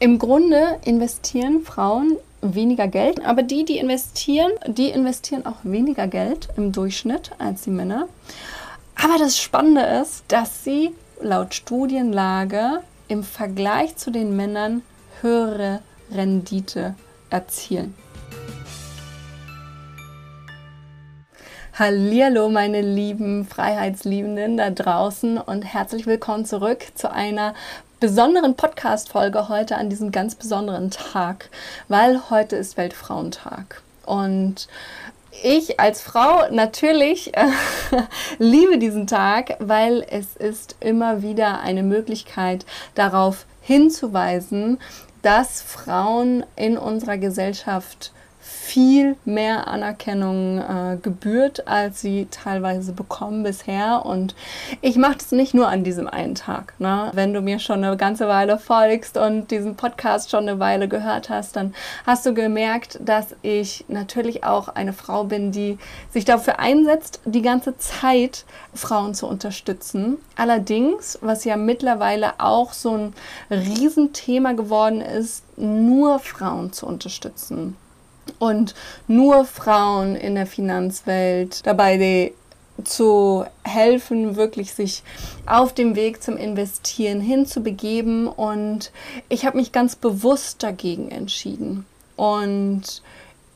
Im Grunde investieren Frauen weniger Geld, aber die, die investieren, die investieren auch weniger Geld im Durchschnitt als die Männer. Aber das Spannende ist, dass sie laut Studienlage im Vergleich zu den Männern höhere Rendite erzielen. Hallo, meine lieben Freiheitsliebenden da draußen und herzlich willkommen zurück zu einer besonderen Podcast-Folge heute an diesem ganz besonderen Tag, weil heute ist Weltfrauentag. Und ich als Frau natürlich äh, liebe diesen Tag, weil es ist immer wieder eine Möglichkeit darauf hinzuweisen, dass Frauen in unserer Gesellschaft viel mehr Anerkennung äh, gebührt, als sie teilweise bekommen bisher. Und ich mache das nicht nur an diesem einen Tag. Ne? Wenn du mir schon eine ganze Weile folgst und diesen Podcast schon eine Weile gehört hast, dann hast du gemerkt, dass ich natürlich auch eine Frau bin, die sich dafür einsetzt, die ganze Zeit Frauen zu unterstützen. Allerdings, was ja mittlerweile auch so ein Riesenthema geworden ist, nur Frauen zu unterstützen und nur Frauen in der Finanzwelt dabei zu helfen, wirklich sich auf dem Weg zum Investieren hinzubegeben. Und ich habe mich ganz bewusst dagegen entschieden. Und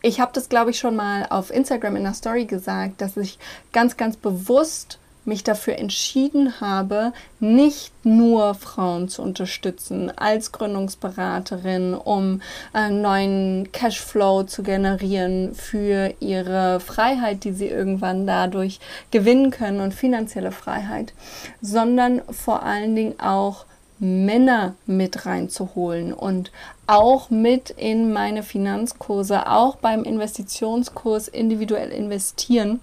ich habe das, glaube ich, schon mal auf Instagram in der Story gesagt, dass ich ganz, ganz bewusst mich dafür entschieden habe, nicht nur Frauen zu unterstützen als Gründungsberaterin, um einen neuen Cashflow zu generieren für ihre Freiheit, die sie irgendwann dadurch gewinnen können und finanzielle Freiheit, sondern vor allen Dingen auch Männer mit reinzuholen und auch mit in meine Finanzkurse, auch beim Investitionskurs individuell investieren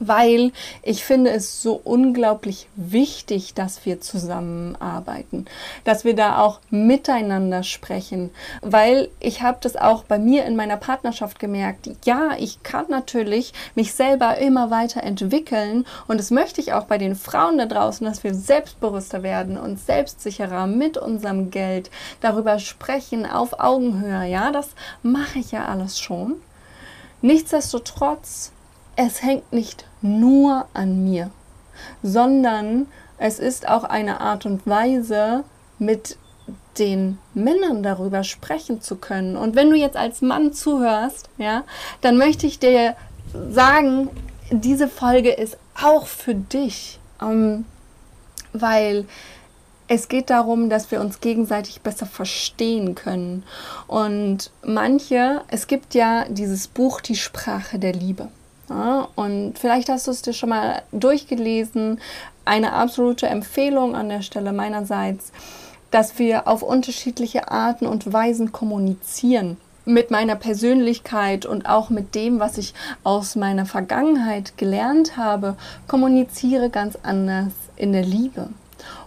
weil ich finde es so unglaublich wichtig, dass wir zusammenarbeiten, dass wir da auch miteinander sprechen, weil ich habe das auch bei mir in meiner Partnerschaft gemerkt. Ja, ich kann natürlich mich selber immer weiter entwickeln und das möchte ich auch bei den Frauen da draußen, dass wir selbstbewusster werden und selbstsicherer mit unserem Geld darüber sprechen auf Augenhöhe. Ja, das mache ich ja alles schon. Nichtsdestotrotz es hängt nicht nur an mir, sondern es ist auch eine Art und Weise, mit den Männern darüber sprechen zu können. Und wenn du jetzt als Mann zuhörst, ja, dann möchte ich dir sagen, diese Folge ist auch für dich, ähm, weil es geht darum, dass wir uns gegenseitig besser verstehen können. Und manche, es gibt ja dieses Buch Die Sprache der Liebe. Und vielleicht hast du es dir schon mal durchgelesen. Eine absolute Empfehlung an der Stelle meinerseits, dass wir auf unterschiedliche Arten und Weisen kommunizieren mit meiner Persönlichkeit und auch mit dem, was ich aus meiner Vergangenheit gelernt habe, kommuniziere ganz anders in der Liebe.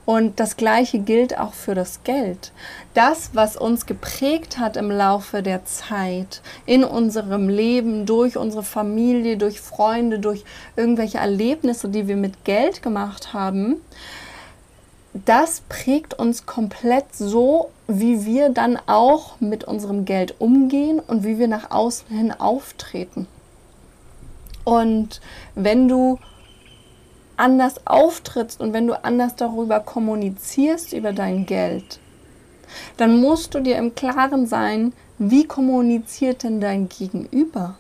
Und das Gleiche gilt auch für das Geld. Das, was uns geprägt hat im Laufe der Zeit, in unserem Leben, durch unsere Familie, durch Freunde, durch irgendwelche Erlebnisse, die wir mit Geld gemacht haben, das prägt uns komplett so, wie wir dann auch mit unserem Geld umgehen und wie wir nach außen hin auftreten. Und wenn du anders auftrittst und wenn du anders darüber kommunizierst, über dein Geld, dann musst du dir im Klaren sein, wie kommuniziert denn dein Gegenüber?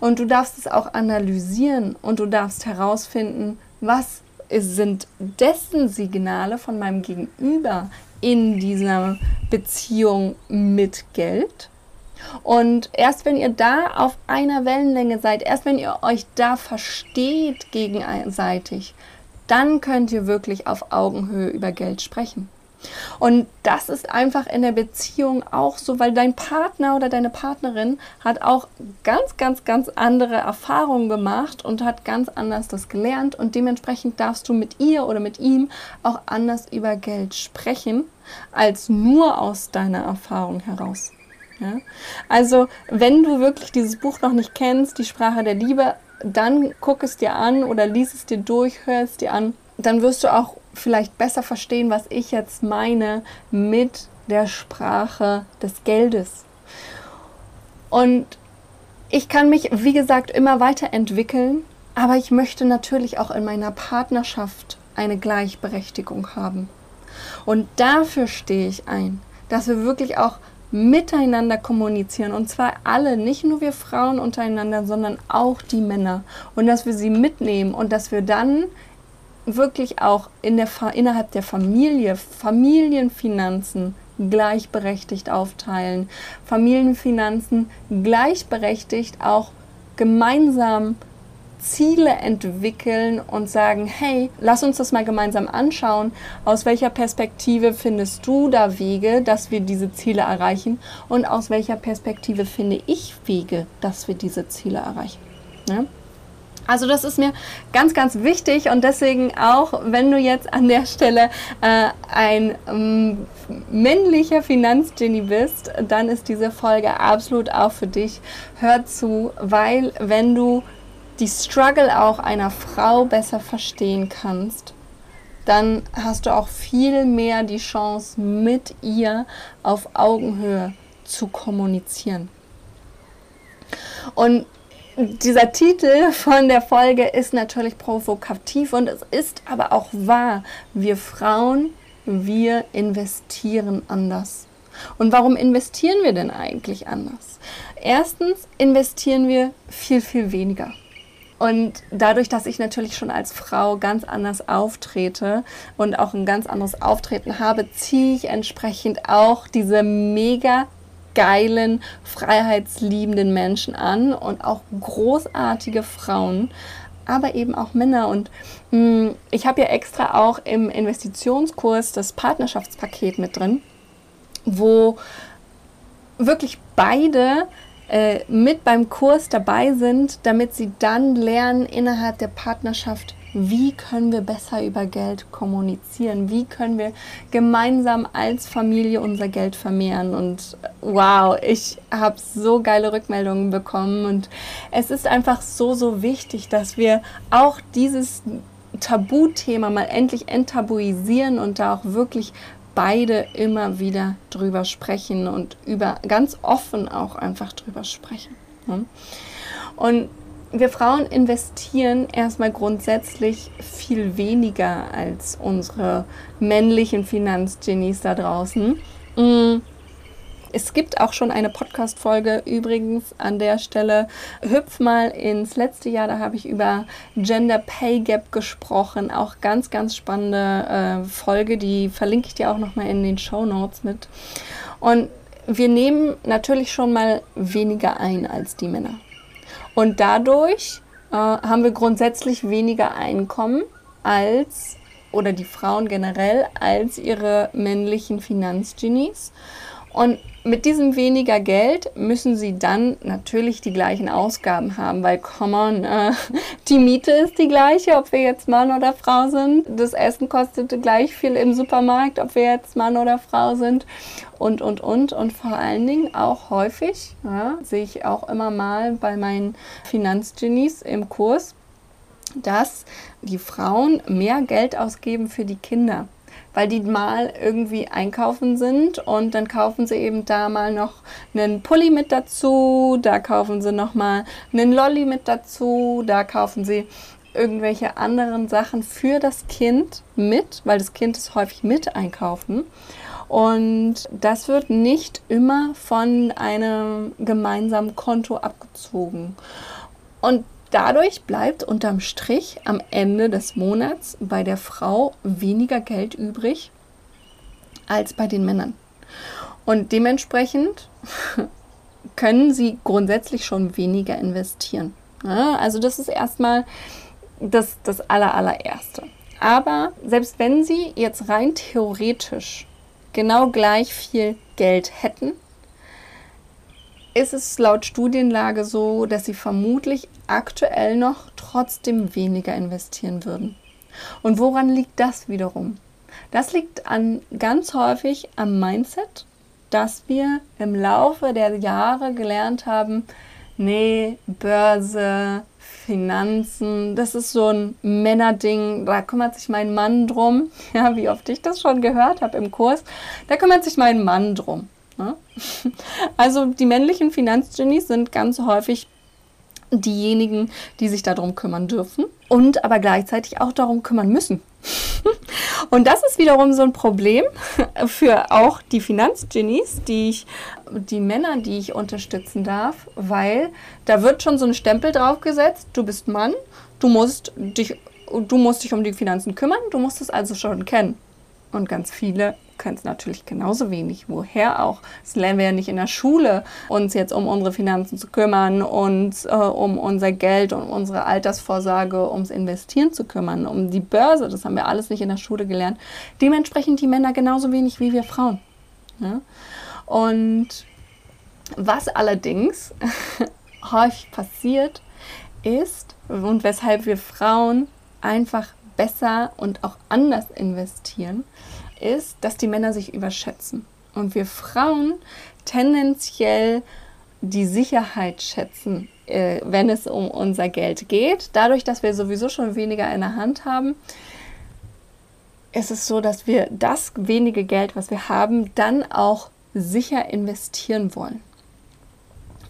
Und du darfst es auch analysieren und du darfst herausfinden, was sind dessen Signale von meinem Gegenüber in dieser Beziehung mit Geld und erst wenn ihr da auf einer Wellenlänge seid, erst wenn ihr euch da versteht gegenseitig, dann könnt ihr wirklich auf Augenhöhe über Geld sprechen. Und das ist einfach in der Beziehung auch so, weil dein Partner oder deine Partnerin hat auch ganz, ganz, ganz andere Erfahrungen gemacht und hat ganz anders das gelernt und dementsprechend darfst du mit ihr oder mit ihm auch anders über Geld sprechen, als nur aus deiner Erfahrung heraus. Ja? Also, wenn du wirklich dieses Buch noch nicht kennst, die Sprache der Liebe, dann guck es dir an oder lies es dir durch, hör es dir an. Dann wirst du auch vielleicht besser verstehen, was ich jetzt meine mit der Sprache des Geldes. Und ich kann mich, wie gesagt, immer weiterentwickeln, aber ich möchte natürlich auch in meiner Partnerschaft eine Gleichberechtigung haben. Und dafür stehe ich ein, dass wir wirklich auch miteinander kommunizieren. Und zwar alle, nicht nur wir Frauen untereinander, sondern auch die Männer. Und dass wir sie mitnehmen und dass wir dann wirklich auch in der, innerhalb der Familie Familienfinanzen gleichberechtigt aufteilen, Familienfinanzen gleichberechtigt auch gemeinsam Ziele entwickeln und sagen, hey, lass uns das mal gemeinsam anschauen. Aus welcher Perspektive findest du da Wege, dass wir diese Ziele erreichen? Und aus welcher Perspektive finde ich Wege, dass wir diese Ziele erreichen? Ne? Also das ist mir ganz, ganz wichtig und deswegen auch, wenn du jetzt an der Stelle äh, ein ähm, männlicher Finanzgenie bist, dann ist diese Folge absolut auch für dich. Hör zu, weil wenn du die Struggle auch einer Frau besser verstehen kannst, dann hast du auch viel mehr die Chance, mit ihr auf Augenhöhe zu kommunizieren. Und dieser Titel von der Folge ist natürlich provokativ und es ist aber auch wahr. Wir Frauen, wir investieren anders. Und warum investieren wir denn eigentlich anders? Erstens investieren wir viel, viel weniger. Und dadurch, dass ich natürlich schon als Frau ganz anders auftrete und auch ein ganz anderes Auftreten habe, ziehe ich entsprechend auch diese mega geilen, freiheitsliebenden Menschen an und auch großartige Frauen, aber eben auch Männer. Und mh, hm, ich habe ja extra auch im Investitionskurs das Partnerschaftspaket mit drin, wo wirklich beide äh, mit beim Kurs dabei sind, damit sie dann lernen innerhalb der Partnerschaft, wie können wir besser über Geld kommunizieren, wie können wir gemeinsam als Familie unser Geld vermehren. Und wow, ich habe so geile Rückmeldungen bekommen und es ist einfach so, so wichtig, dass wir auch dieses Tabuthema mal endlich enttabuisieren und da auch wirklich beide immer wieder drüber sprechen und über ganz offen auch einfach drüber sprechen. Ne? Und wir Frauen investieren erstmal grundsätzlich viel weniger als unsere männlichen Finanzgenies da draußen. Es gibt auch schon eine Podcast-Folge übrigens an der Stelle. Hüpf mal ins letzte Jahr, da habe ich über Gender Pay Gap gesprochen. Auch ganz, ganz spannende äh, Folge, die verlinke ich dir auch nochmal in den Show Notes mit. Und wir nehmen natürlich schon mal weniger ein als die Männer. Und dadurch äh, haben wir grundsätzlich weniger Einkommen als, oder die Frauen generell, als ihre männlichen Finanzgenies. Und mit diesem weniger Geld müssen sie dann natürlich die gleichen Ausgaben haben, weil, come on, äh, die Miete ist die gleiche, ob wir jetzt Mann oder Frau sind. Das Essen kostet gleich viel im Supermarkt, ob wir jetzt Mann oder Frau sind. Und, und, und. Und vor allen Dingen auch häufig, ja, sehe ich auch immer mal bei meinen Finanzgenies im Kurs, dass die Frauen mehr Geld ausgeben für die Kinder weil die mal irgendwie einkaufen sind und dann kaufen sie eben da mal noch einen Pulli mit dazu, da kaufen sie noch mal einen Lolli mit dazu, da kaufen sie irgendwelche anderen Sachen für das Kind mit, weil das Kind ist häufig mit einkaufen. Und das wird nicht immer von einem gemeinsamen Konto abgezogen. Und Dadurch bleibt unterm Strich am Ende des Monats bei der Frau weniger Geld übrig als bei den Männern. Und dementsprechend können sie grundsätzlich schon weniger investieren. Also das ist erstmal das, das aller, allererste. Aber selbst wenn sie jetzt rein theoretisch genau gleich viel Geld hätten, ist es laut Studienlage so, dass sie vermutlich aktuell noch trotzdem weniger investieren würden. Und woran liegt das wiederum? Das liegt an ganz häufig am Mindset, dass wir im Laufe der Jahre gelernt haben, nee, Börse, Finanzen, das ist so ein Männerding, da kümmert sich mein Mann drum. Ja, wie oft ich das schon gehört habe im Kurs, da kümmert sich mein Mann drum. Also die männlichen Finanzgenies sind ganz häufig diejenigen, die sich darum kümmern dürfen und aber gleichzeitig auch darum kümmern müssen. und das ist wiederum so ein Problem für auch die Finanzgenies, die ich, die Männer, die ich unterstützen darf, weil da wird schon so ein Stempel draufgesetzt, du bist Mann, du musst dich, du musst dich um die Finanzen kümmern, du musst es also schon kennen. Und ganz viele können es natürlich genauso wenig. Woher auch? Das lernen wir ja nicht in der Schule, uns jetzt um unsere Finanzen zu kümmern und äh, um unser Geld und unsere Altersvorsorge, ums Investieren zu kümmern, um die Börse. Das haben wir alles nicht in der Schule gelernt. Dementsprechend die Männer genauso wenig wie wir Frauen. Ja? Und was allerdings häufig passiert ist und weshalb wir Frauen einfach besser und auch anders investieren, ist, dass die Männer sich überschätzen. Und wir Frauen tendenziell die Sicherheit schätzen, äh, wenn es um unser Geld geht. Dadurch, dass wir sowieso schon weniger in der Hand haben, ist es so, dass wir das wenige Geld, was wir haben, dann auch sicher investieren wollen.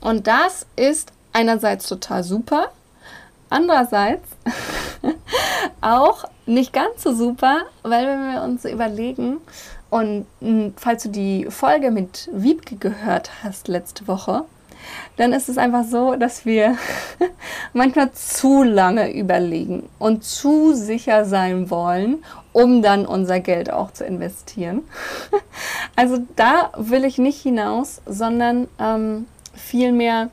Und das ist einerseits total super, andererseits auch nicht ganz so super, weil wenn wir uns überlegen, und falls du die Folge mit Wiebke gehört hast letzte Woche, dann ist es einfach so, dass wir manchmal zu lange überlegen und zu sicher sein wollen, um dann unser Geld auch zu investieren. Also da will ich nicht hinaus, sondern ähm, vielmehr,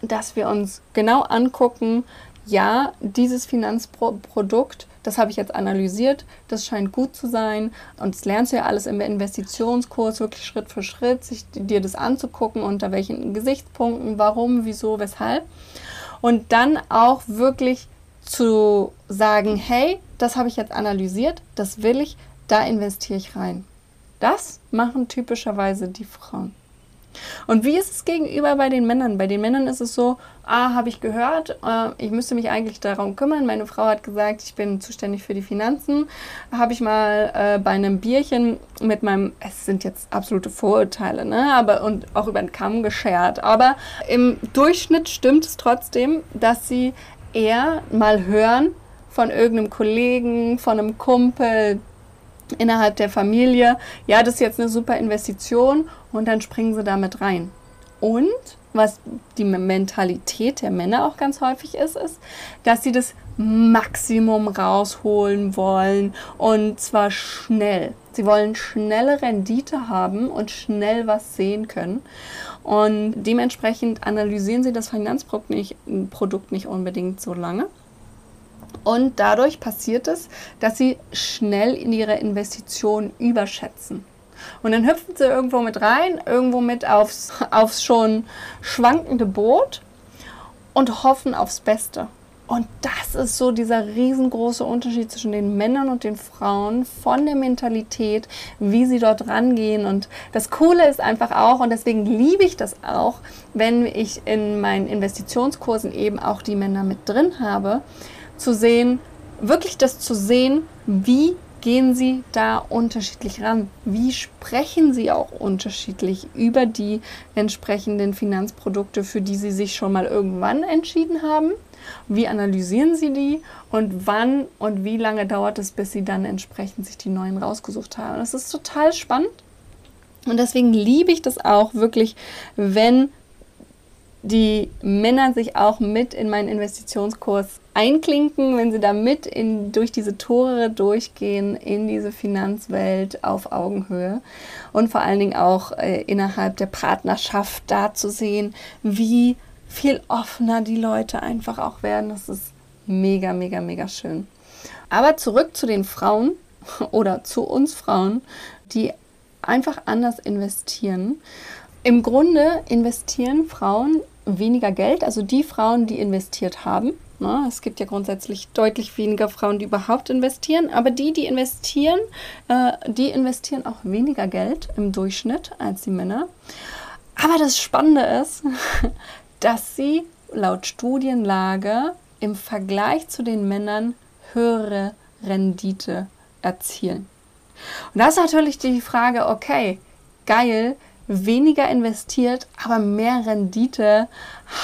dass wir uns genau angucken, ja, dieses Finanzprodukt, das habe ich jetzt analysiert, das scheint gut zu sein und das lernst du ja alles im Investitionskurs, wirklich Schritt für Schritt, sich dir das anzugucken, unter welchen Gesichtspunkten, warum, wieso, weshalb. Und dann auch wirklich zu sagen, hey, das habe ich jetzt analysiert, das will ich, da investiere ich rein. Das machen typischerweise die Frauen. Und wie ist es gegenüber bei den Männern? Bei den Männern ist es so, ah, habe ich gehört, äh, ich müsste mich eigentlich darum kümmern. Meine Frau hat gesagt, ich bin zuständig für die Finanzen. Habe ich mal äh, bei einem Bierchen mit meinem, es sind jetzt absolute Vorurteile, ne, aber und auch über den Kamm geschert. Aber im Durchschnitt stimmt es trotzdem, dass sie eher mal hören von irgendeinem Kollegen, von einem Kumpel, innerhalb der Familie, ja, das ist jetzt eine super Investition und dann springen sie damit rein. Und was die Mentalität der Männer auch ganz häufig ist, ist, dass sie das Maximum rausholen wollen und zwar schnell. Sie wollen schnelle Rendite haben und schnell was sehen können. Und dementsprechend analysieren sie das Finanzprodukt nicht, Produkt nicht unbedingt so lange und dadurch passiert es, dass sie schnell in ihre Investitionen überschätzen. Und dann hüpfen sie irgendwo mit rein, irgendwo mit aufs, aufs schon schwankende Boot und hoffen aufs Beste. Und das ist so dieser riesengroße Unterschied zwischen den Männern und den Frauen von der Mentalität, wie sie dort rangehen. Und das Coole ist einfach auch, und deswegen liebe ich das auch, wenn ich in meinen Investitionskursen eben auch die Männer mit drin habe, zu sehen, wirklich das zu sehen, wie gehen sie da unterschiedlich ran? Wie sprechen sie auch unterschiedlich über die entsprechenden Finanzprodukte, für die sie sich schon mal irgendwann entschieden haben? Wie analysieren sie die und wann und wie lange dauert es, bis sie dann entsprechend sich die neuen rausgesucht haben? Das ist total spannend und deswegen liebe ich das auch wirklich, wenn die Männer sich auch mit in meinen Investitionskurs einklinken, wenn sie da mit in, durch diese Tore durchgehen in diese Finanzwelt auf Augenhöhe und vor allen Dingen auch äh, innerhalb der Partnerschaft da zu sehen, wie viel offener die Leute einfach auch werden. Das ist mega, mega, mega schön. Aber zurück zu den Frauen oder zu uns Frauen, die einfach anders investieren. Im Grunde investieren Frauen weniger Geld, also die Frauen, die investiert haben. Ne? Es gibt ja grundsätzlich deutlich weniger Frauen, die überhaupt investieren, aber die, die investieren, äh, die investieren auch weniger Geld im Durchschnitt als die Männer. Aber das Spannende ist, dass sie laut Studienlage im Vergleich zu den Männern höhere Rendite erzielen. Und das ist natürlich die Frage, okay, geil, weniger investiert, aber mehr Rendite.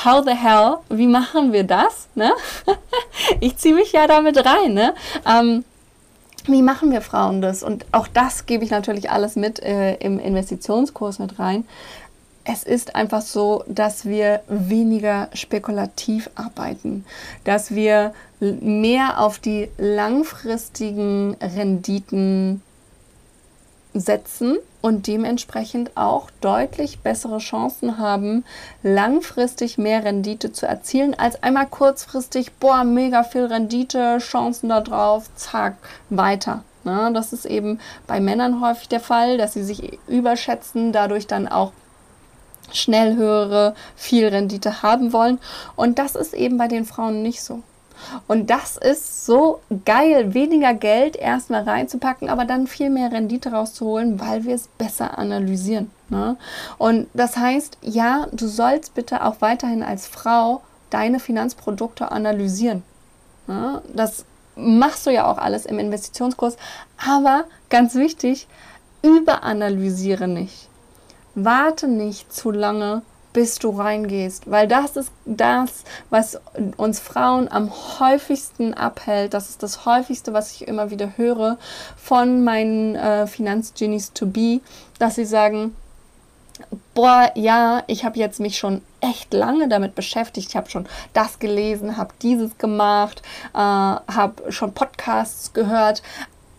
How the hell? Wie machen wir das? Ne? ich ziehe mich ja damit rein. Ne? Ähm, wie machen wir Frauen das? Und auch das gebe ich natürlich alles mit äh, im Investitionskurs mit rein. Es ist einfach so, dass wir weniger spekulativ arbeiten, dass wir mehr auf die langfristigen Renditen setzen und dementsprechend auch deutlich bessere Chancen haben, langfristig mehr Rendite zu erzielen, als einmal kurzfristig, boah, mega viel Rendite, Chancen da drauf, zack, weiter. Ne? Das ist eben bei Männern häufig der Fall, dass sie sich überschätzen, dadurch dann auch schnell höhere, viel Rendite haben wollen. Und das ist eben bei den Frauen nicht so. Und das ist so geil, weniger Geld erstmal reinzupacken, aber dann viel mehr Rendite rauszuholen, weil wir es besser analysieren. Ne? Und das heißt, ja, du sollst bitte auch weiterhin als Frau deine Finanzprodukte analysieren. Ne? Das machst du ja auch alles im Investitionskurs, aber ganz wichtig, überanalysiere nicht. Warte nicht zu lange, bis du reingehst, weil das ist das, was uns Frauen am häufigsten abhält. Das ist das häufigste, was ich immer wieder höre von meinen äh, Finanzgenies to be, dass sie sagen, boah, ja, ich habe jetzt mich schon echt lange damit beschäftigt. Ich habe schon das gelesen, habe dieses gemacht, äh, habe schon Podcasts gehört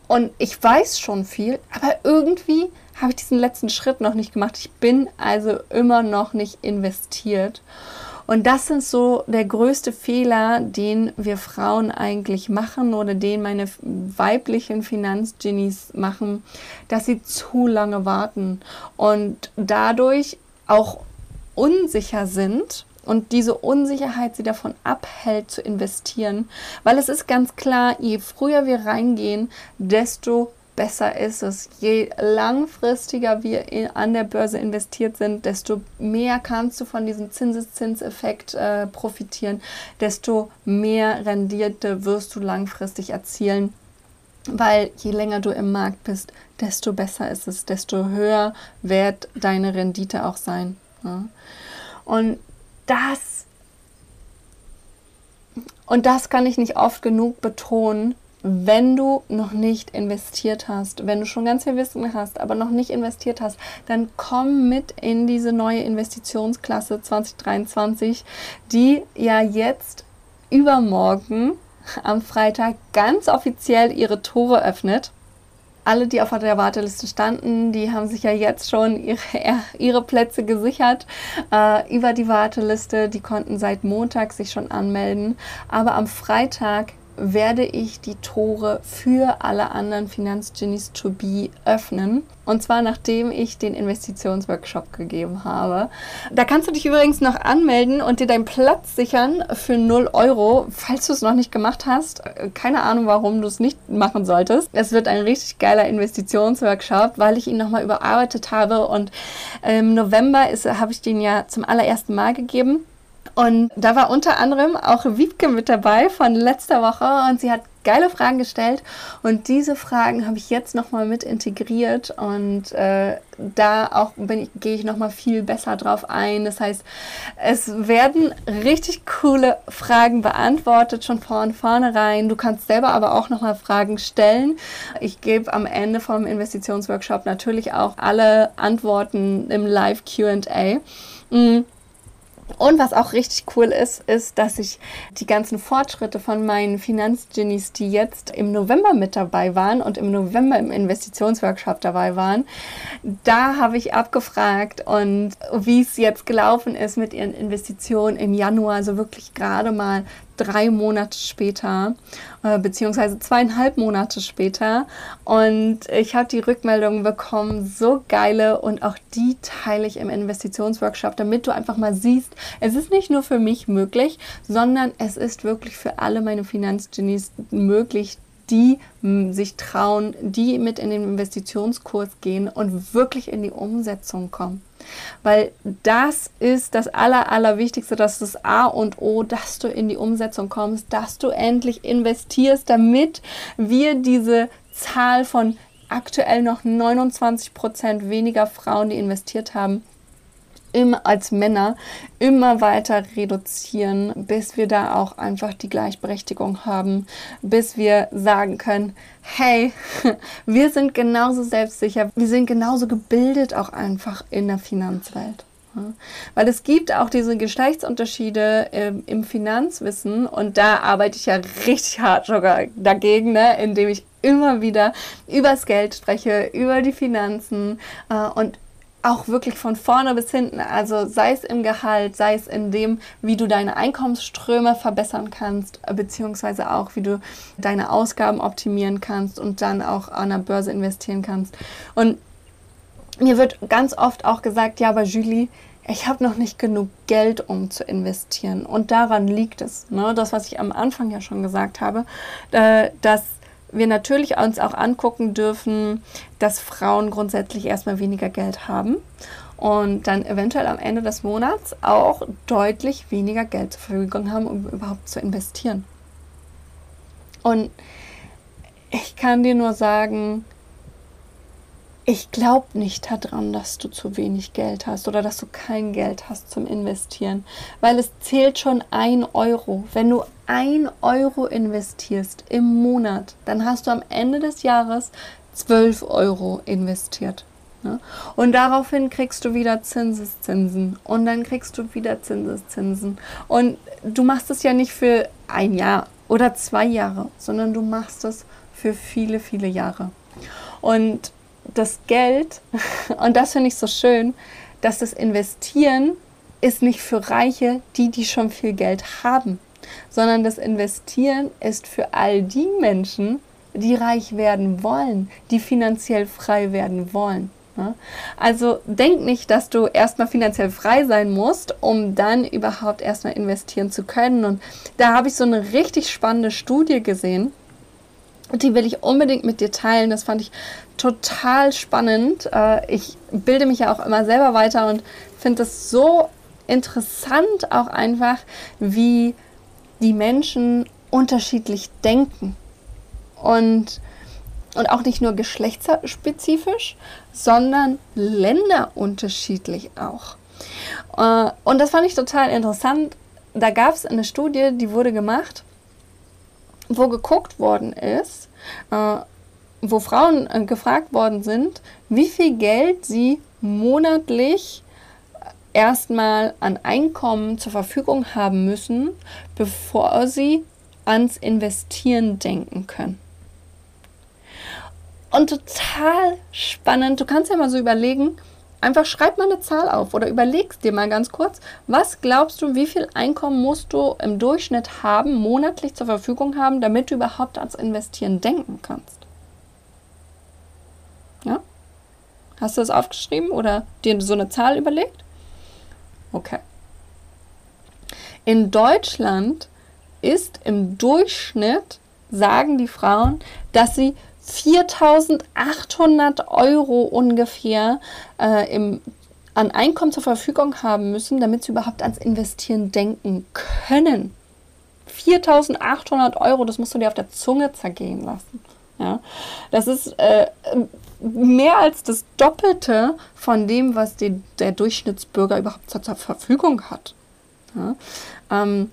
und ich weiß schon viel, aber irgendwie habe ich diesen letzten Schritt noch nicht gemacht. Ich bin also immer noch nicht investiert. Und das sind so der größte Fehler, den wir Frauen eigentlich machen oder den meine weiblichen Finanzgenies machen, dass sie zu lange warten und dadurch auch unsicher sind und diese Unsicherheit sie davon abhält zu investieren, weil es ist ganz klar, je früher wir reingehen, desto besser ist es. Je langfristiger wir an der Börse investiert sind, desto mehr kannst du von diesem Zinseszinseffekt äh, profitieren, desto mehr Rendierte wirst du langfristig erzielen. Weil je länger du im Markt bist, desto besser ist es, desto höher wird deine Rendite auch sein. Ja. Und das und das kann ich nicht oft genug betonen, wenn du noch nicht investiert hast, wenn du schon ganz viel Wissen hast, aber noch nicht investiert hast, dann komm mit in diese neue Investitionsklasse 2023, die ja jetzt übermorgen am Freitag ganz offiziell ihre Tore öffnet. Alle, die auf der Warteliste standen, die haben sich ja jetzt schon ihre, ihre Plätze gesichert äh, über die Warteliste. Die konnten seit Montag sich schon anmelden. Aber am Freitag werde ich die Tore für alle anderen Finanzgenies to be öffnen. Und zwar nachdem ich den Investitionsworkshop gegeben habe. Da kannst du dich übrigens noch anmelden und dir deinen Platz sichern für 0 Euro, falls du es noch nicht gemacht hast. Keine Ahnung, warum du es nicht machen solltest. Es wird ein richtig geiler Investitionsworkshop, weil ich ihn nochmal überarbeitet habe. Und im November habe ich den ja zum allerersten Mal gegeben. Und da war unter anderem auch Wiebke mit dabei von letzter Woche und sie hat geile Fragen gestellt und diese Fragen habe ich jetzt nochmal mit integriert und äh, da auch gehe ich nochmal viel besser drauf ein. Das heißt, es werden richtig coole Fragen beantwortet, schon von vornherein. Du kannst selber aber auch nochmal Fragen stellen. Ich gebe am Ende vom Investitionsworkshop natürlich auch alle Antworten im Live QA. Mhm. Und was auch richtig cool ist, ist, dass ich die ganzen Fortschritte von meinen Finanzgenies, die jetzt im November mit dabei waren und im November im Investitionsworkshop dabei waren, da habe ich abgefragt und wie es jetzt gelaufen ist mit ihren Investitionen im Januar, also wirklich gerade mal drei Monate später, äh, beziehungsweise zweieinhalb Monate später. Und ich habe die Rückmeldung bekommen, so geile und auch die teile ich im Investitionsworkshop, damit du einfach mal siehst, es ist nicht nur für mich möglich, sondern es ist wirklich für alle meine Finanzgenies möglich, die sich trauen, die mit in den Investitionskurs gehen und wirklich in die Umsetzung kommen. Weil das ist das Aller, Allerwichtigste, das ist das A und O, dass du in die Umsetzung kommst, dass du endlich investierst, damit wir diese Zahl von aktuell noch 29 Prozent weniger Frauen, die investiert haben, immer als Männer immer weiter reduzieren, bis wir da auch einfach die Gleichberechtigung haben, bis wir sagen können, hey, wir sind genauso selbstsicher, wir sind genauso gebildet auch einfach in der Finanzwelt. Weil es gibt auch diese Geschlechtsunterschiede im, im, Finanzwissen und da arbeite ich ja richtig hart sogar dagegen, ne? indem ich immer wieder über das Geld spreche, über die Finanzen äh, und auch wirklich von vorne bis hinten, also sei es im Gehalt, sei es in dem, wie du deine Einkommensströme verbessern kannst, beziehungsweise auch, wie du deine Ausgaben optimieren kannst und dann auch an der Börse investieren kannst. Und mir wird ganz oft auch gesagt, ja, aber Julie, ich habe noch nicht genug Geld, um zu investieren. Und daran liegt es. Ne? Das, was ich am Anfang ja schon gesagt habe, äh, dass wir natürlich uns auch angucken dürfen, dass Frauen grundsätzlich erstmal weniger Geld haben und dann eventuell am Ende des Monats auch deutlich weniger Geld zur Verfügung haben, um überhaupt zu investieren. Und ich kann dir nur sagen, ich glaube nicht daran, dass du zu wenig Geld hast oder dass du kein Geld hast zum Investieren, weil es zählt schon ein Euro. Wenn du ein Euro investierst im Monat, dann hast du am Ende des Jahres 12 Euro investiert. Ne? Und daraufhin kriegst du wieder Zinseszinsen und dann kriegst du wieder Zinseszinsen. Und du machst es ja nicht für ein Jahr oder zwei Jahre, sondern du machst es für viele, viele Jahre. Und das Geld, und das finde ich so schön, dass das Investieren ist nicht für Reiche, die, die schon viel Geld haben, sondern das Investieren ist für all die Menschen, die reich werden wollen, die finanziell frei werden wollen. Ne? Also denk nicht, dass du erstmal finanziell frei sein musst, um dann überhaupt erstmal investieren zu können. Und da habe ich so eine richtig spannende Studie gesehen. Die will ich unbedingt mit dir teilen. Das fand ich total spannend. Äh, ich bilde mich ja auch immer selber weiter und finde es so interessant auch einfach, wie die Menschen unterschiedlich denken. Und, und auch nicht nur geschlechtsspezifisch, sondern länderunterschiedlich auch. Äh, und das fand ich total interessant. Da gab es eine Studie, die wurde gemacht, wo geguckt worden ist, äh, wo Frauen äh, gefragt worden sind, wie viel Geld sie monatlich erstmal an Einkommen zur Verfügung haben müssen, bevor sie ans Investieren denken können. Und total spannend, du kannst ja mal so überlegen, einfach schreib mal eine Zahl auf oder überlegst dir mal ganz kurz, was glaubst du, wie viel Einkommen musst du im Durchschnitt haben, monatlich zur Verfügung haben, damit du überhaupt ans Investieren denken kannst? Ja? Hast du das aufgeschrieben oder dir so eine Zahl überlegt? Okay. In Deutschland ist im Durchschnitt, sagen die Frauen, dass sie 4800 Euro ungefähr äh, im, an Einkommen zur Verfügung haben müssen, damit sie überhaupt ans Investieren denken können. 4800 Euro, das musst du dir auf der Zunge zergehen lassen. Ja, das ist äh, mehr als das Doppelte von dem, was die, der Durchschnittsbürger überhaupt zur, zur Verfügung hat. Ja, ähm,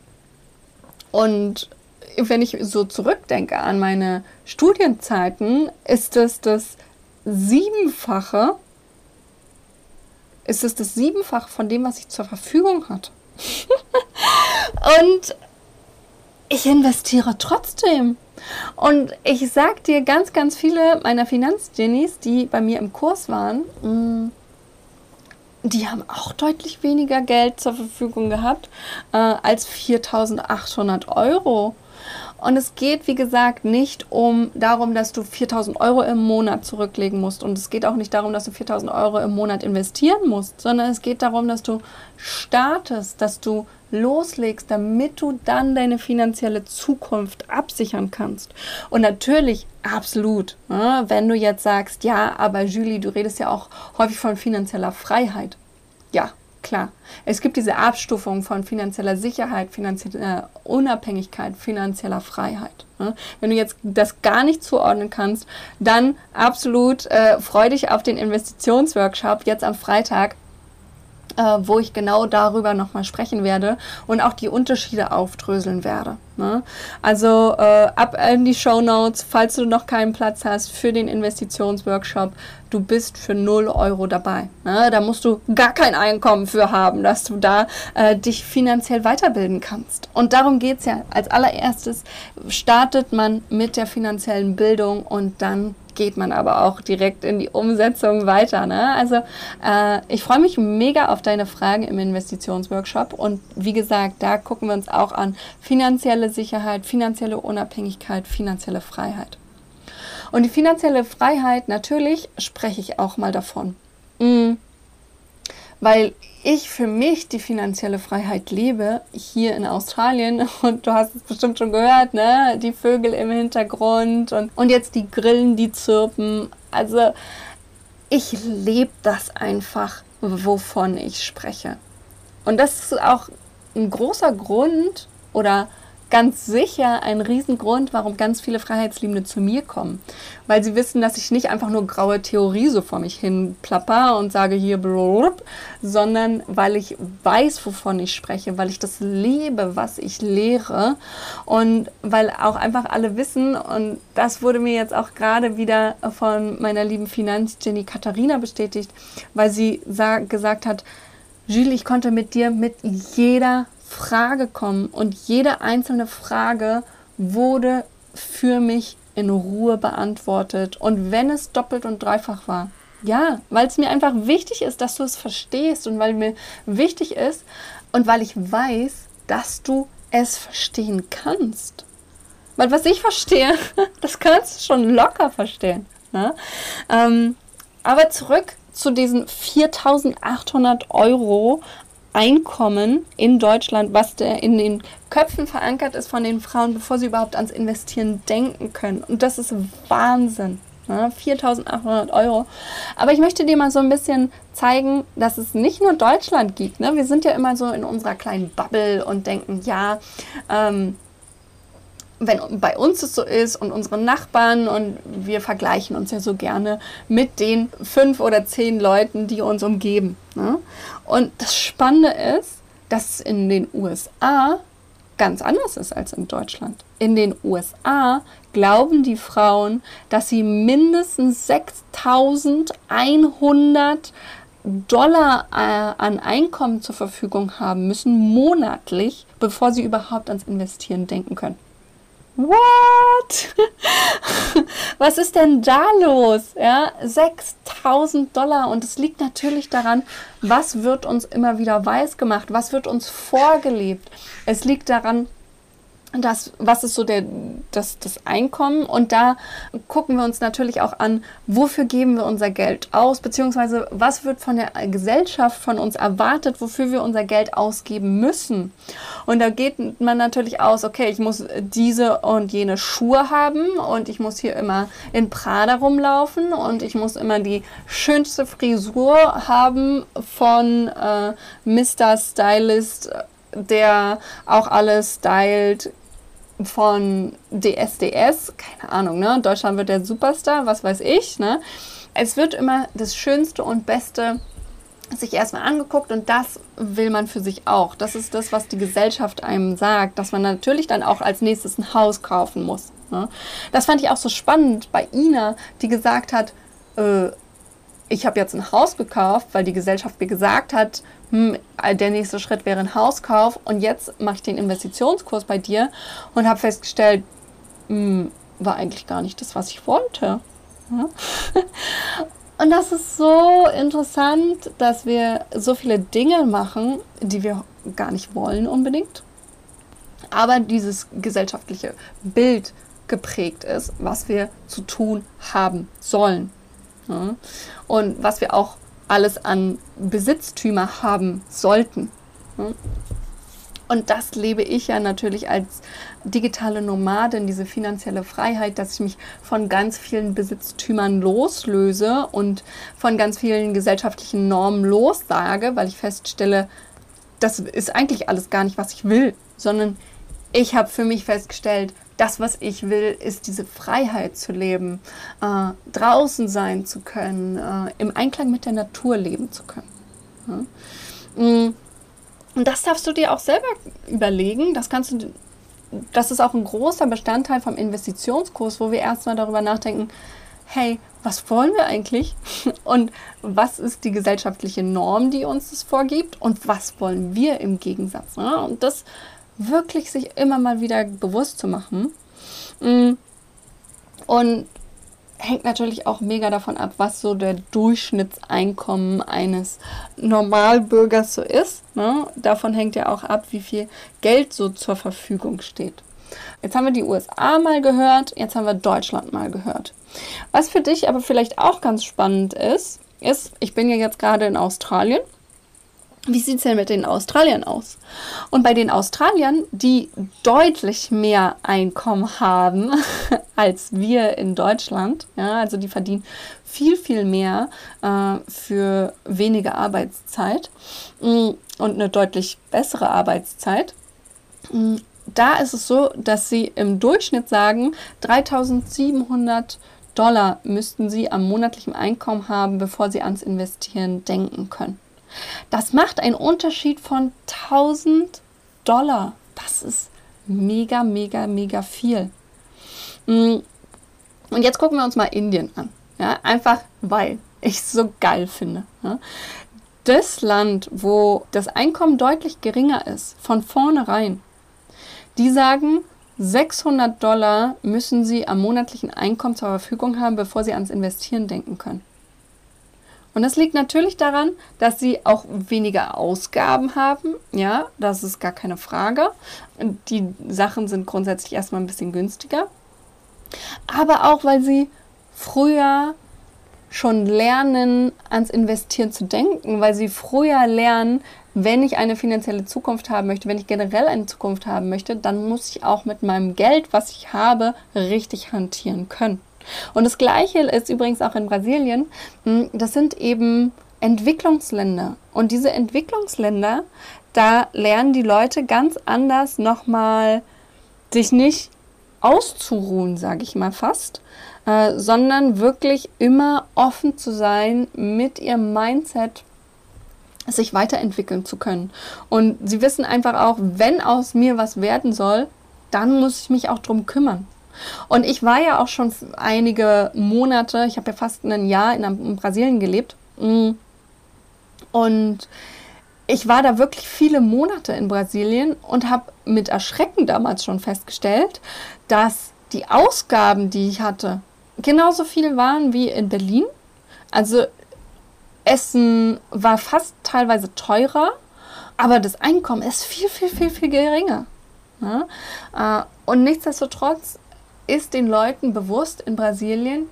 und wenn ich so zurückdenke an meine Studienzeiten, ist es das Siebenfache, ist es das Siebenfache von dem, was ich zur Verfügung hatte. und ich investiere trotzdem. Und ich sag dir, ganz, ganz viele meiner Finanzgenies, die bei mir im Kurs waren, mm, die haben auch deutlich weniger Geld zur Verfügung gehabt äh, als 4.800 Euro. Und es geht, wie gesagt, nicht um darum, dass du 4000 Euro im Monat zurücklegen musst. Und es geht auch nicht darum, dass du 4000 Euro im Monat investieren musst, sondern es geht darum, dass du startest, dass du loslegst, damit du dann deine finanzielle Zukunft absichern kannst. Und natürlich, absolut, ne, wenn du jetzt sagst, ja, aber Julie, du redest ja auch häufig von finanzieller Freiheit. Ja, klar. Es gibt diese Abstufung von finanzieller Sicherheit, finanzieller Unabhängigkeit, finanzieller Freiheit. Ne? Wenn du jetzt das gar nicht zuordnen kannst, dann absolut äh, freu dich auf den Investitionsworkshop jetzt am Freitag äh, wo ich genau darüber nochmal sprechen werde und auch die Unterschiede aufdröseln werde. Ne? Also äh, ab in die Show Notes, falls du noch keinen Platz hast für den Investitionsworkshop, du bist für 0 Euro dabei. Ne? Da musst du gar kein Einkommen für haben, dass du da äh, dich finanziell weiterbilden kannst. Und darum geht es ja. Als allererstes startet man mit der finanziellen Bildung und dann geht man aber auch direkt in die Umsetzung weiter. Ne? Also äh, ich freue mich mega auf deine Fragen im Investitionsworkshop und wie gesagt, da gucken wir uns auch an finanzielle Sicherheit, finanzielle Unabhängigkeit, finanzielle Freiheit. Und die finanzielle Freiheit, natürlich spreche ich auch mal davon. Mhm. Weil ich für mich die finanzielle Freiheit lebe, hier in Australien, und du hast es bestimmt schon gehört, ne? Die Vögel im Hintergrund und, und jetzt die Grillen, die zirpen. Also ich lebe das einfach, wovon ich spreche. Und das ist auch ein großer Grund oder ganz sicher ein Riesengrund, warum ganz viele Freiheitsliebende zu mir kommen. Weil sie wissen, dass ich nicht einfach nur graue Theorie so vor mich hin plapper und sage hier, blub, sondern weil ich weiß, wovon ich spreche, weil ich das lebe, was ich lehre und weil auch einfach alle wissen, und das wurde mir jetzt auch gerade wieder von meiner lieben Finanz-Jenny Katharina bestätigt, weil sie gesagt hat, Jules, ich konnte mit dir mit jeder Frage kommen und jede einzelne Frage wurde für mich in Ruhe beantwortet. Und wenn es doppelt und dreifach war, ja, weil es mir einfach wichtig ist, dass du es verstehst und weil mir wichtig ist und weil ich weiß, dass du es verstehen kannst. Weil was ich verstehe, das kannst du schon locker verstehen. Ne? Ähm, aber zurück zu diesen 4800 Euro Einkommen in Deutschland, was in den Köpfen verankert ist von den Frauen, bevor sie überhaupt ans Investieren denken können. Und das ist Wahnsinn. Ne? 4.800 Euro. Aber ich möchte dir mal so ein bisschen zeigen, dass es nicht nur Deutschland gibt. Ne? Wir sind ja immer so in unserer kleinen Bubble und denken, ja, ähm, wenn bei uns es so ist und unseren Nachbarn und wir vergleichen uns ja so gerne mit den fünf oder zehn Leuten, die uns umgeben. Ne? Und das Spannende ist, dass es in den USA ganz anders ist als in Deutschland. In den USA glauben die Frauen, dass sie mindestens 6100 Dollar äh, an Einkommen zur Verfügung haben müssen, monatlich, bevor sie überhaupt ans Investieren denken können. What? Was ist denn da los? Ja, 6000 Dollar. Und es liegt natürlich daran, was wird uns immer wieder weiß gemacht? Was wird uns vorgelebt? Es liegt daran, das, was ist so der, das, das Einkommen? Und da gucken wir uns natürlich auch an, wofür geben wir unser Geld aus, beziehungsweise was wird von der Gesellschaft von uns erwartet, wofür wir unser Geld ausgeben müssen. Und da geht man natürlich aus, okay, ich muss diese und jene Schuhe haben und ich muss hier immer in Prada rumlaufen und ich muss immer die schönste Frisur haben von äh, Mr. Stylist der auch alles stylt, von DSDS, keine Ahnung, ne? Deutschland wird der Superstar, was weiß ich, ne? Es wird immer das Schönste und Beste sich erstmal angeguckt und das will man für sich auch. Das ist das, was die Gesellschaft einem sagt, dass man natürlich dann auch als nächstes ein Haus kaufen muss. Ne? Das fand ich auch so spannend bei Ina, die gesagt hat, äh, ich habe jetzt ein Haus gekauft, weil die Gesellschaft mir gesagt hat, hm, der nächste Schritt wäre ein Hauskauf und jetzt mache ich den Investitionskurs bei dir und habe festgestellt, hm, war eigentlich gar nicht das, was ich wollte. Ja? Und das ist so interessant, dass wir so viele Dinge machen, die wir gar nicht wollen unbedingt. aber dieses gesellschaftliche Bild geprägt ist, was wir zu tun haben sollen. Und was wir auch alles an Besitztümer haben sollten. Und das lebe ich ja natürlich als digitale Nomadin, diese finanzielle Freiheit, dass ich mich von ganz vielen Besitztümern loslöse und von ganz vielen gesellschaftlichen Normen lossage, weil ich feststelle, das ist eigentlich alles gar nicht, was ich will, sondern ich habe für mich festgestellt, das, was ich will, ist diese Freiheit zu leben, äh, draußen sein zu können, äh, im Einklang mit der Natur leben zu können. Ja? Mm. Und das darfst du dir auch selber überlegen. Das kannst du, das ist auch ein großer Bestandteil vom Investitionskurs, wo wir erstmal darüber nachdenken, hey, was wollen wir eigentlich? Und was ist die gesellschaftliche Norm, die uns das vorgibt? Und was wollen wir im Gegensatz? Ne? Und das wirklich sich immer mal wieder bewusst zu machen. Mm. Und hängt natürlich auch mega davon ab, was so der Durchschnittseinkommen eines Normalbürgers so ist. Ne? Davon hängt ja auch ab, wie viel Geld so zur Verfügung steht. Jetzt haben wir die USA mal gehört, jetzt haben wir Deutschland mal gehört. Was für dich aber vielleicht auch ganz spannend ist, ist, ich bin ja jetzt gerade in Australien wie sieht es denn mit den Australiern aus? Und bei den Australiern, die deutlich mehr Einkommen haben als wir in Deutschland, ja, also die verdienen viel, viel mehr äh, für weniger Arbeitszeit mm, und eine deutlich bessere Arbeitszeit. Mm, da ist es so, dass sie im Durchschnitt sagen, 3700 Dollar müssten sie am monatlichen Einkommen haben, bevor sie ans Investieren denken können. Das macht einen Unterschied von 1000 Dollar. Das ist mega, mega, mega viel. Mm. Und jetzt gucken wir uns mal Indien an. Ja, einfach weil ich es so geil finde. Ja. Das Land, wo das Einkommen deutlich geringer ist, von vornherein, die sagen, 600 Dollar müssen sie am monatlichen Einkommen zur Verfügung haben, bevor sie ans Investieren denken können. Und das liegt natürlich daran, dass sie auch weniger Ausgaben haben. Ja, das ist gar keine Frage. Die Sachen sind grundsätzlich erstmal ein bisschen günstiger. Aber auch, weil sie früher schon lernen, ans Investieren zu denken, weil sie früher lernen, wenn ich eine finanzielle Zukunft haben möchte, wenn ich generell eine Zukunft haben möchte, dann muss ich auch mit meinem Geld, was ich habe, richtig hantieren können. Und das Gleiche ist übrigens auch in Brasilien. Hm, das sind eben Entwicklungsländer. Und diese Entwicklungsländer, da lernen die Leute ganz anders nochmal sich nicht auszuruhen, sage ich mal fast, äh, sondern wirklich immer offen zu sein mit ihrem Mindset sich weiterentwickeln zu können. Und sie wissen einfach auch, wenn aus mir was werden soll, dann muss ich mich auch drum kümmern. Und ich war ja auch schon einige Monate, ich habe ja fast ein Jahr in, Brasilien gelebt. Mm. Und ich war da wirklich viele Monate in Brasilien und habe mit Erschrecken damals schon festgestellt, dass die Ausgaben, die ich hatte, genauso viel waren wie in Berlin. Also Essen war fast teilweise teurer, aber das Einkommen ist viel, viel, viel, viel geringer. Ja? Äh, und nichtsdestotrotz ist den Leuten bewusst in Brasilien,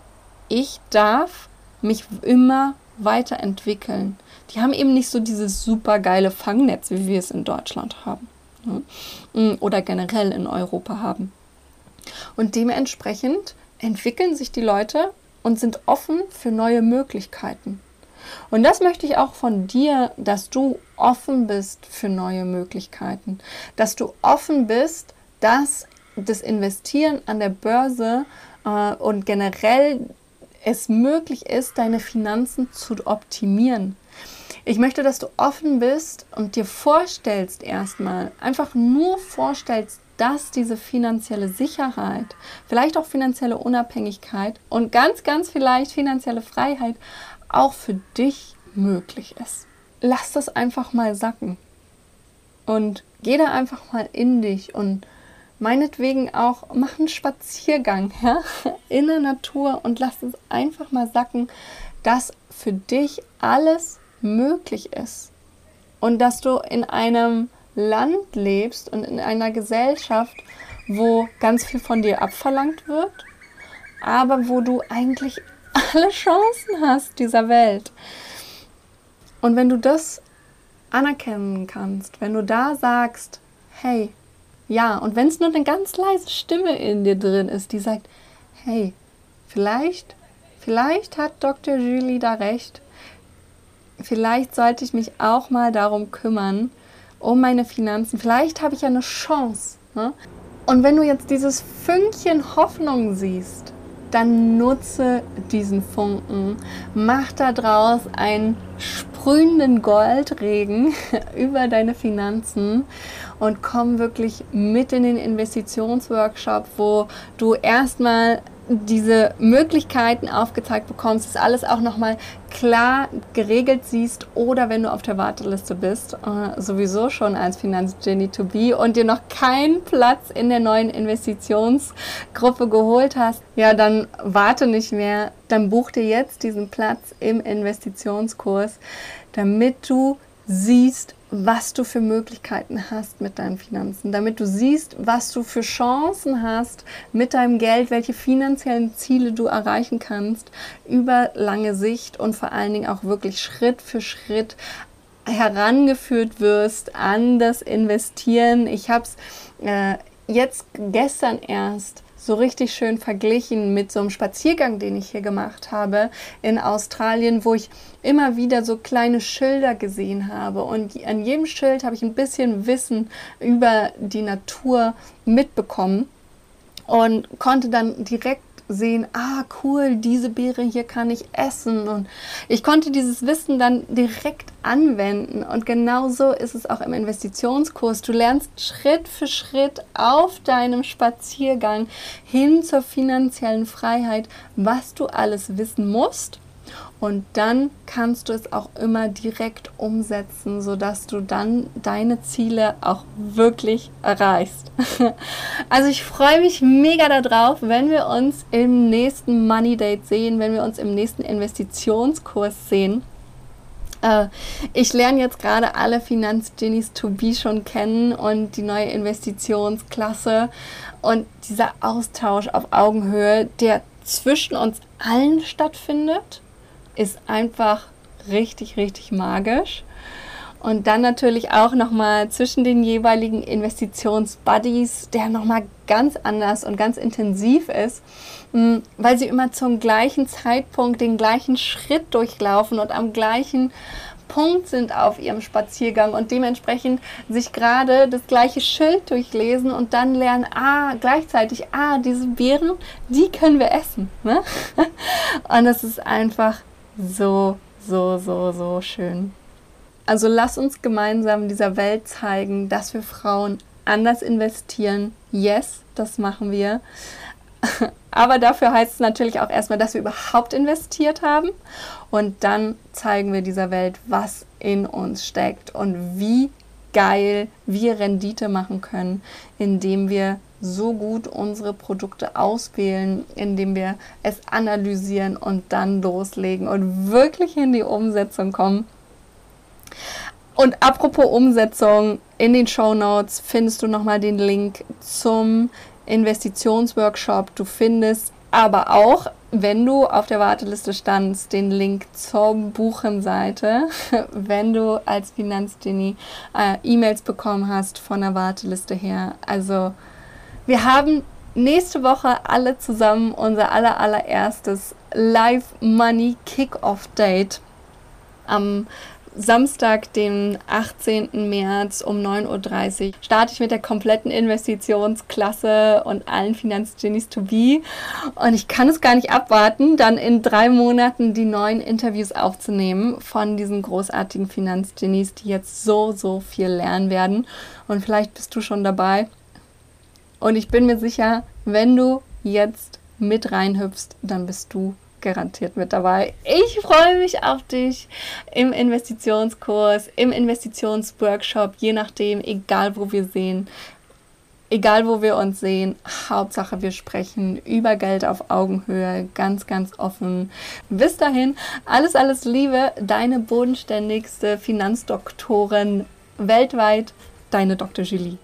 ich darf mich immer weiterentwickeln. Die haben eben nicht so dieses super geile Fangnetz, wie wir es in Deutschland haben. Ne? Oder generell in Europa haben. Und dementsprechend entwickeln sich die Leute und sind offen für neue Möglichkeiten. Und das möchte ich auch von dir, dass du offen bist für neue Möglichkeiten, dass du offen bist, dass das Investieren an der Börse äh, und generell es möglich ist, deine Finanzen zu optimieren. Ich möchte, dass du offen bist und dir vorstellst erstmal, einfach nur vorstellst, dass diese finanzielle Sicherheit, vielleicht auch finanzielle Unabhängigkeit und ganz, ganz vielleicht finanzielle Freiheit auch für dich möglich ist. Lass das einfach mal sacken und geh da einfach mal in dich und meinetwegen auch, mach einen Spaziergang ja, in der Natur und lass es einfach mal sacken, dass für dich alles möglich ist und dass du in einem Land lebst und in einer Gesellschaft, wo ganz viel von dir abverlangt wird, aber wo du eigentlich alle Chancen hast dieser Welt. Und wenn du das anerkennen kannst, wenn du da sagst, hey, ja, und wenn es nur eine ganz leise Stimme in dir drin ist, die sagt, hey, vielleicht, vielleicht hat Dr. Julie da recht, vielleicht sollte ich mich auch mal darum kümmern, um meine Finanzen, vielleicht habe ich ja eine Chance. Ne? Und wenn du jetzt dieses Fünkchen Hoffnung siehst, dann nutze diesen Funken, mach daraus einen sprühenden Goldregen über deine Finanzen und komm wirklich mit in den Investitionsworkshop, wo du erstmal diese Möglichkeiten aufgezeigt bekommst, das alles auch nochmal klar geregelt siehst oder wenn du auf der Warteliste bist, äh, sowieso schon als Finanzgenie to be und dir noch keinen Platz in der neuen Investitionsgruppe geholt hast, ja, dann warte nicht mehr, dann buch dir jetzt diesen Platz im Investitionskurs, damit du siehst, was du für Möglichkeiten hast mit deinen Finanzen, damit du siehst, was du für Chancen hast mit deinem Geld, welche finanziellen Ziele du erreichen kannst über lange Sicht und vor allen Dingen auch wirklich Schritt für Schritt herangeführt wirst an das Investieren. Ich habe es äh, jetzt gestern erst so richtig schön verglichen mit so einem Spaziergang, den ich hier gemacht habe in Australien, wo ich immer wieder so kleine Schilder gesehen habe. Und an jedem Schild habe ich ein bisschen Wissen über die Natur mitbekommen und konnte dann direkt sehen, ah cool, diese Beere hier kann ich essen und ich konnte dieses Wissen dann direkt anwenden und genauso ist es auch im Investitionskurs. Du lernst Schritt für Schritt auf deinem Spaziergang hin zur finanziellen Freiheit, was du alles wissen musst und dann kannst du es auch immer direkt umsetzen, sodass du dann deine Ziele auch wirklich erreichst. Also ich freue mich mega darauf, wenn wir uns im nächsten Money Date sehen, wenn wir uns im nächsten Investitionskurs sehen. Äh, ich lerne jetzt gerade alle Finanzgenies to be schon kennen und die neue Investitionsklasse und dieser Austausch auf Augenhöhe, der zwischen uns allen stattfindet ist einfach richtig, richtig magisch. Und dann natürlich auch nochmal zwischen den jeweiligen Investitionsbuddies, der nochmal ganz anders und ganz intensiv ist, mm, weil sie immer zum gleichen Zeitpunkt den gleichen Schritt durchlaufen und am gleichen Punkt sind auf ihrem Spaziergang und dementsprechend sich gerade das gleiche Schild durchlesen und dann lernen, ah, gleichzeitig, ah, diese Beeren, die können wir essen. Ne? Und das ist einfach so, so, so, so schön. Also lass uns gemeinsam dieser Welt zeigen, dass wir Frauen anders investieren. Yes, das machen wir. Aber dafür heißt es natürlich auch erstmal, dass wir überhaupt investiert haben. Und dann zeigen wir dieser Welt, was in uns steckt und wie geil wir Rendite machen können, indem wir so gut unsere Produkte auswählen, indem wir es analysieren und dann loslegen und wirklich in die Umsetzung kommen. Und apropos Umsetzung, in den Show Notes findest du nochmal den Link zum Investitionsworkshop. Du findest aber auch, wenn du auf der Warteliste standst, den Link zur Buchenseite, wenn du als Finanzgenie äh, E-Mails bekommen hast von der Warteliste her. Also wir haben nächste Woche alle zusammen unser aller, allererstes Live Money Kick-Off Date am Samstag, den 18. März um 9.30 Uhr starte ich mit der kompletten Investitionsklasse und allen Finanzgenies to be. Und ich kann es gar nicht abwarten, dann in drei Monaten die neuen Interviews aufzunehmen von diesen großartigen Finanzgenies, die jetzt so, so viel lernen werden. Und vielleicht bist du schon dabei und ich bin mir sicher, wenn du jetzt mit reinhüpfst, dann bist du garantiert mit dabei. Ich freue mich auf dich im Investitionskurs, im Investitionsworkshop, je nachdem, egal wo wir sehen, egal wo wir uns sehen. Hauptsache, wir sprechen über Geld auf Augenhöhe, ganz, ganz offen. Bis dahin, alles, alles Liebe, deine bodenständigste Finanzdoktorin weltweit, Deine Dr. Julie.